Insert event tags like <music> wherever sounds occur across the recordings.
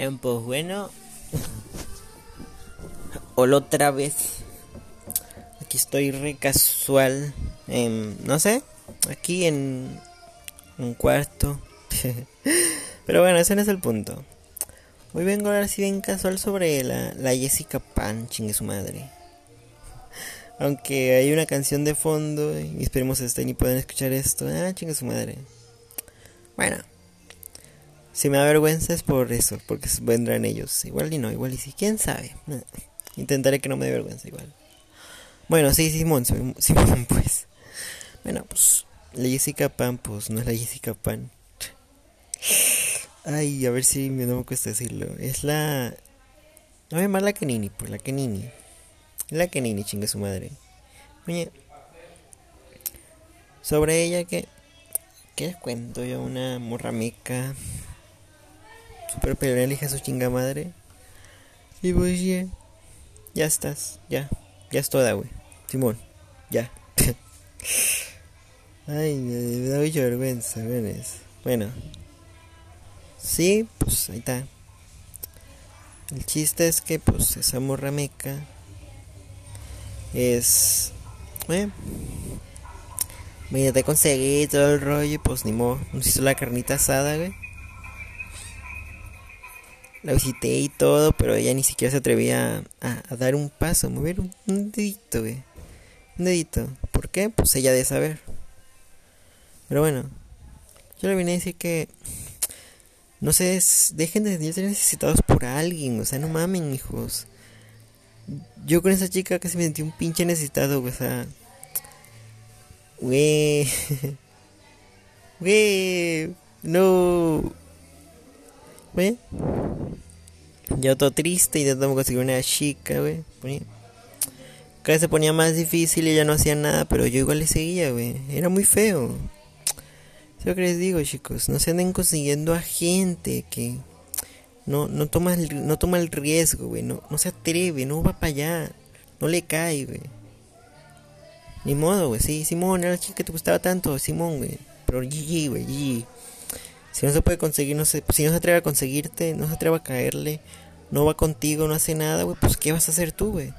Eh, pues bueno. Hola otra vez. Aquí estoy re casual. no sé. Aquí en un cuarto. <laughs> Pero bueno, ese no es el punto. Hoy vengo a hablar así bien casual sobre la, la Jessica Pan, chingue su madre. Aunque hay una canción de fondo y esperemos estén y puedan escuchar esto. Ah, chingue su madre. Bueno, si me da vergüenza es por eso, porque vendrán ellos. Igual y no, igual y sí, quién sabe. <laughs> Intentaré que no me dé vergüenza igual. Bueno, sí, Simón, <laughs> Simón, pues. Bueno, pues la Jessica Pan, pues no es la Jessica Pan. Ay, a ver si me no me cuesta decirlo. Es la. No es más la Kenini, pues la Kenini. La Kenini, chinga su madre. Oye. Sobre ella que. ¿Qué les cuento yo? Una morra super peleona, hija su chinga madre. Y pues ya, ya estás, ya, ya es toda, güey. Simón, ya. <laughs> Ay, me da mucha vergüenza, ¿ves? Bueno, sí, pues ahí está. El chiste es que, pues, esa morra meca es. Bueno, me intenté conseguir todo el rollo, pues ni modo. Nos hizo la carnita asada, güey. La visité y todo, pero ella ni siquiera se atrevía a, dar un paso, a mover un, dedito, güey. Un dedito. ¿Por qué? Pues ella debe saber. Pero bueno, yo le vine a decir que. No sé, dejen de ser necesitados por alguien, o sea, no mamen, hijos. Yo con esa chica casi me sentí un pinche necesitado, o sea. Güey. <laughs> Güey. No. Güey. Yo todo triste de conseguir una chica, güey. Cada vez se ponía más difícil y ella no hacía nada, pero yo igual le seguía, güey. Era muy feo. Es lo que les digo, chicos. No se anden consiguiendo a gente que no, no, toma, el, no toma el riesgo, güey. No, no se atreve, no va para allá. No le cae, güey. Ni modo, güey. Sí, Simón, era la chica que te gustaba tanto, Simón, güey. Pero GG, güey, GG. Si no se puede conseguir, no se, si no se atreve a conseguirte, no se atreve a caerle, no va contigo, no hace nada, güey, pues ¿qué vas a hacer tú, güey?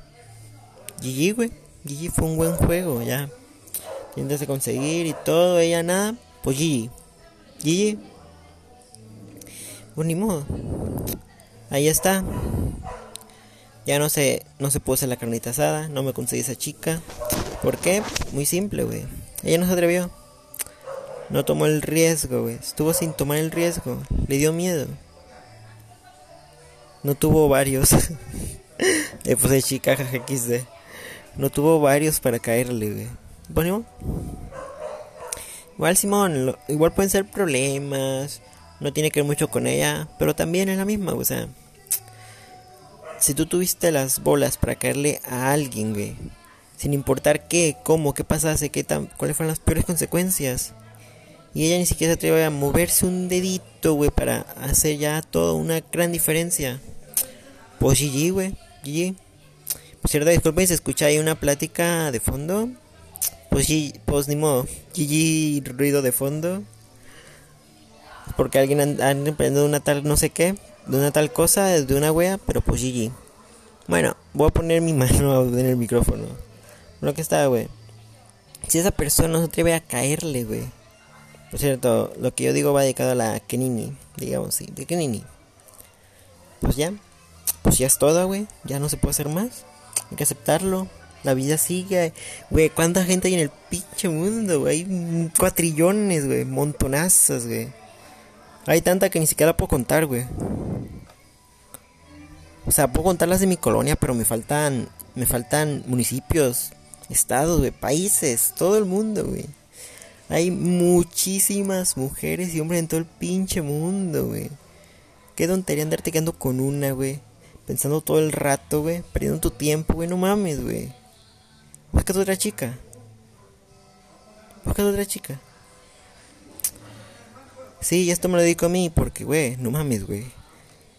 GG, güey. GG fue un buen juego, ya. Intentas a conseguir y todo, ella nada, pues GG. GG. Pues ni modo. Ahí está. Ya no se, no se puso la carnita asada, no me conseguí esa chica. ¿Por qué? Muy simple, güey. Ella no se atrevió. No tomó el riesgo, güey. Estuvo sin tomar el riesgo. Le dio miedo. No tuvo varios. <laughs> Le puse chica XD. No tuvo varios para caerle, güey. Bueno, igual Simón, igual pueden ser problemas. No tiene que ver mucho con ella. Pero también es la misma, o sea. Si tú tuviste las bolas para caerle a alguien, güey. Sin importar qué, cómo, qué pasase, qué tan, cuáles fueron las peores consecuencias y ella ni siquiera se atreve a moverse un dedito, güey, para hacer ya toda una gran diferencia. Pues GG, güey, GG. Por cierto, disculpen se escucha ahí una plática de fondo. Pues GG, pues ni modo. GG ruido de fondo. Porque alguien anda emprendiendo una tal no sé qué, de una tal cosa, de una wea, pero pues GG. Bueno, voy a poner mi <laughs> mano en el micrófono. Lo que está, güey. Si esa persona no se atreve a caerle, güey por cierto, lo que yo digo va dedicado a la Kenini, digamos, sí, de Kenini. Pues ya, pues ya es todo, güey, ya no se puede hacer más. Hay que aceptarlo. La vida sigue, güey. ¿Cuánta gente hay en el pinche mundo, güey? Hay cuatrillones, güey. Montonazas, güey. Hay tanta que ni siquiera puedo contar, güey. O sea, puedo contar las de mi colonia, pero me faltan, me faltan municipios, estados, güey, países, todo el mundo, güey. Hay muchísimas mujeres y hombres en todo el pinche mundo, güey. Qué tontería andarte quedando con una, güey. Pensando todo el rato, güey. Perdiendo tu tiempo, güey. No mames, güey. Busca otra chica. Busca otra chica. Sí, esto me lo dedico a mí porque, güey, no mames, güey.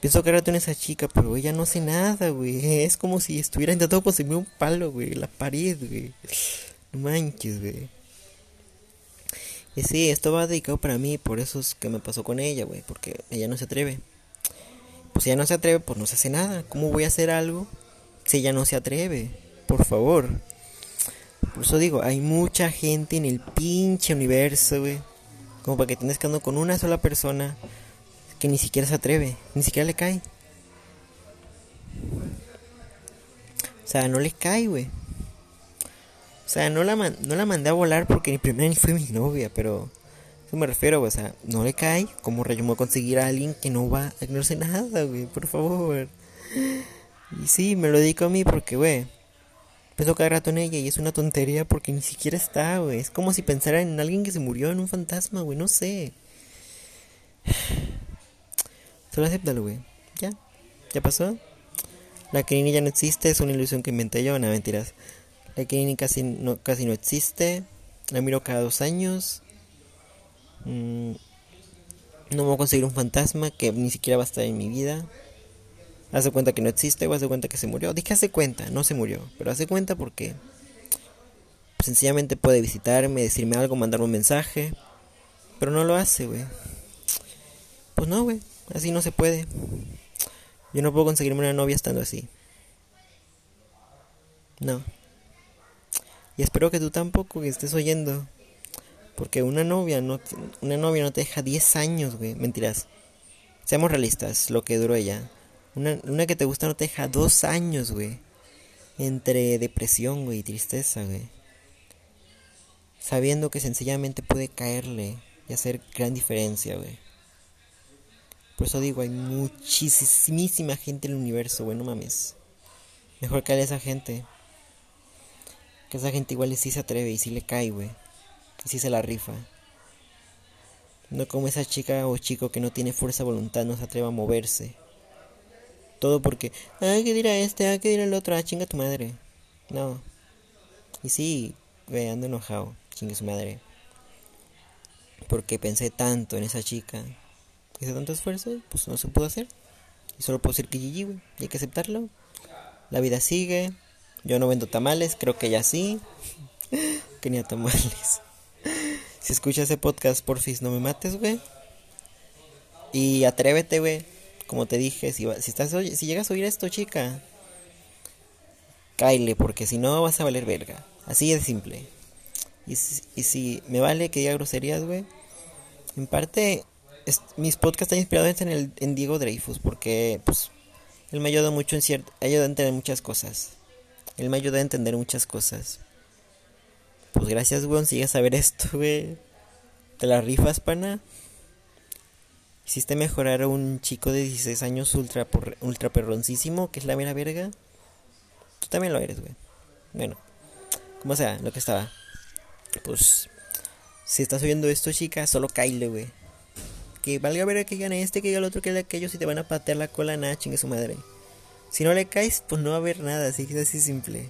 Pienso que en esa chica, pero ella no hace nada, güey. <laughs> Es como si estuviera intentando conseguir un palo, güey. La pared, güey. No manches, güey. Y sí, esto va dedicado para mí, por eso es que me pasó con ella, güey, porque ella no se atreve. Pues si ella no se atreve, pues no se hace nada. ¿Cómo voy a hacer algo si ella no se atreve? Por favor. Por eso digo, hay mucha gente en el pinche universo, güey. Como para que tengas que con una sola persona que ni siquiera se atreve, ni siquiera le cae. O sea, no le cae, güey. O sea, no la, no la mandé a volar porque ni primera ni fue mi novia, pero eso me refiero. O sea, no le cae. como rayo me voy a conseguir a alguien que no va a ignorarse nada, güey? Por favor. Y sí, me lo dedico a mí porque, güey, pienso cada rato en ella y es una tontería porque ni siquiera está, güey. Es como si pensara en alguien que se murió, en un fantasma, güey. No sé. Solo acéptalo, güey. Ya. Ya pasó. La Kenini ya no existe, es una ilusión que inventé yo, no mentiras. La Kenini casi no, casi no existe. La miro cada dos años. Mm, no voy a conseguir un fantasma que ni siquiera va a estar en mi vida. Hace cuenta que no existe o hace cuenta que se murió. Dije hace cuenta, no se murió. Pero hace cuenta porque sencillamente puede visitarme, decirme algo, mandarme un mensaje. Pero no lo hace, güey. Pues no, güey. Así no se puede. Yo no puedo conseguirme una novia estando así. No. Espero que tú tampoco que estés oyendo. Porque una novia no una novia no te deja 10 años, güey. Mentiras. Seamos realistas, lo que duró ella. Una, una que te gusta no te deja 2 años, güey. Entre depresión, güey, y tristeza, güey. Sabiendo que sencillamente puede caerle y hacer gran diferencia, güey. Por eso digo, hay muchísima gente en el universo, güey, no mames. Mejor que a esa gente. Que esa gente igual sí se atreve y sí le cae, güey. Y sí se la rifa. No como esa chica o chico que no tiene fuerza voluntad, no se atreve a moverse. Todo porque, ah, ¿qué dirá este? Ah, ¿qué dirá el otro? Ah, chinga tu madre. No. Y sí, güey, ando enojado. Chinga su madre. Porque pensé tanto en esa chica hice tanto esfuerzo, pues no se pudo hacer. Y solo puedo decir que GG, güey. Y hay que aceptarlo. La vida sigue. Yo no vendo tamales, creo que ya sí. <laughs> que ni a tamales. si escuchas ese podcast, porfis, no me mates, güey. Y atrévete, güey. Como te dije, si, si, estás, si llegas a oír esto, chica, caile, porque si no vas a valer verga. Así de simple. Y, y si me vale que diga groserías, güey. En parte, mis podcasts están inspirados en, el, en Diego Dreyfus porque pues él me ayuda mucho en cierto, ayuda a entender muchas cosas. Él me ayuda a entender muchas cosas. Pues gracias, weón, si llegas a ver <laughs> esto, güey. Te la rifas, pana. Hiciste mejorar a un chico de 16 años ultra, ultra perroncísimo, que es la mera verga. Tú también lo eres, güey. Bueno, como sea, lo que estaba. Pues, si estás oyendo esto, chica, solo caile, güey que valga ver que gane este, que gane el otro, que aquello, si te van a patear la cola, nada, chingue su madre. Si no le caes, pues no va a haber nada, así que es así simple.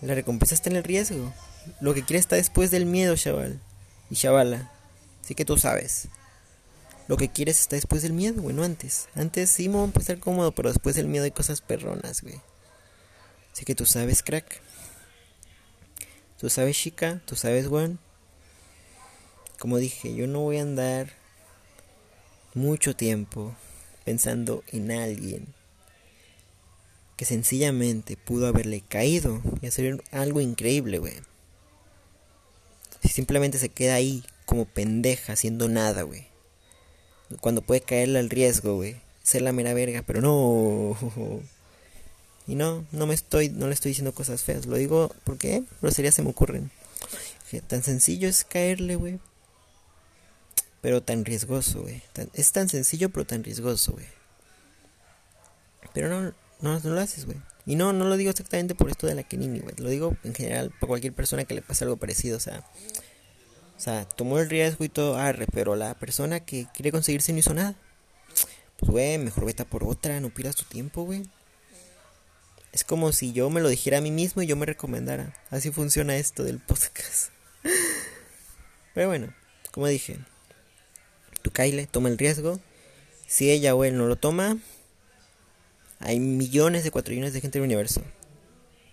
La recompensa está en el riesgo. Lo que quieres está después del miedo, chaval. Y chavala. Así que tú sabes. Lo que quieres está después del miedo, güey, no antes. Antes sí me va a cómodo, pero después del miedo hay cosas perronas, güey. Así que tú sabes, crack. Tú sabes, chica. Tú sabes, güey. Como dije, yo no voy a andar mucho tiempo pensando en alguien que sencillamente pudo haberle caído y hacer algo increíble, güey. Si simplemente se queda ahí como pendeja haciendo nada, güey. Cuando puede caerle al riesgo, güey. Ser la mera verga, pero no. <laughs> Y no, no me estoy, no le estoy diciendo cosas feas. Lo digo porque groserías se me ocurren. Tan sencillo es caerle, güey pero tan riesgoso, güey. es tan sencillo, pero tan riesgoso, güey. Pero no, no, lo haces, güey. Y no, no lo digo exactamente por esto de la Kenini, güey. Lo digo en general por cualquier persona que le pase algo parecido, o sea. O sea, tomó el riesgo y todo, arre, pero la persona que quiere conseguirse no hizo nada. Pues, güey, mejor vete por otra, no pierdas tu tiempo, güey. Es como si yo me lo dijera a mí mismo y yo me recomendara. Así funciona esto del podcast. <laughs> Pero bueno, como dije, tu Kyle toma el riesgo. Si ella o él no lo toma, hay millones de cuatrillones de gente en el universo.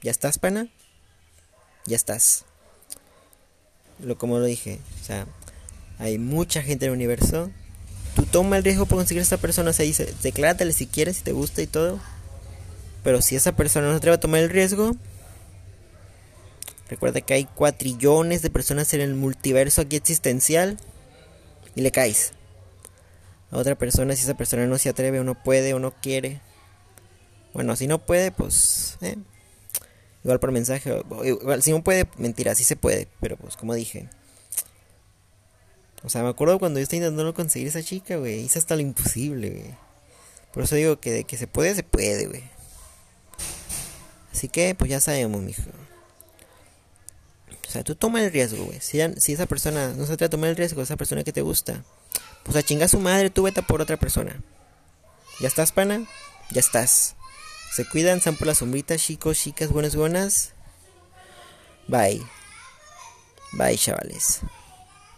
¿Ya estás, pana? Ya estás. Lo como lo dije, o sea, hay mucha gente en el universo. tú toma el riesgo por conseguir a esta persona, o sea, dice, decláratele si quieres, si te gusta y todo. Pero si esa persona no se atreve a tomar el riesgo, recuerda que hay cuatrillones de personas en el multiverso aquí existencial y le caes. A otra persona, si esa persona no se atreve o no puede o no quiere. Bueno, si no puede, pues... Eh, igual por mensaje. Igual, si no puede, mentira, sí se puede. Pero pues como dije. O sea, me acuerdo cuando yo estaba intentando conseguir esa chica, güey. Hice hasta lo imposible, güey. Por eso digo que de que se puede, se puede, güey. Así que, pues ya sabemos, mijo. O sea, tú toma el riesgo, güey. Si, esa persona no se atreve a tomar el riesgo, esa persona que te gusta, pues a chingar su madre, tú vete por otra persona. ¿Ya estás, pana? Ya estás. Se cuidan, están por la sombrita, chicos, chicas, buenas, buenas. Bye. Bye, chavales.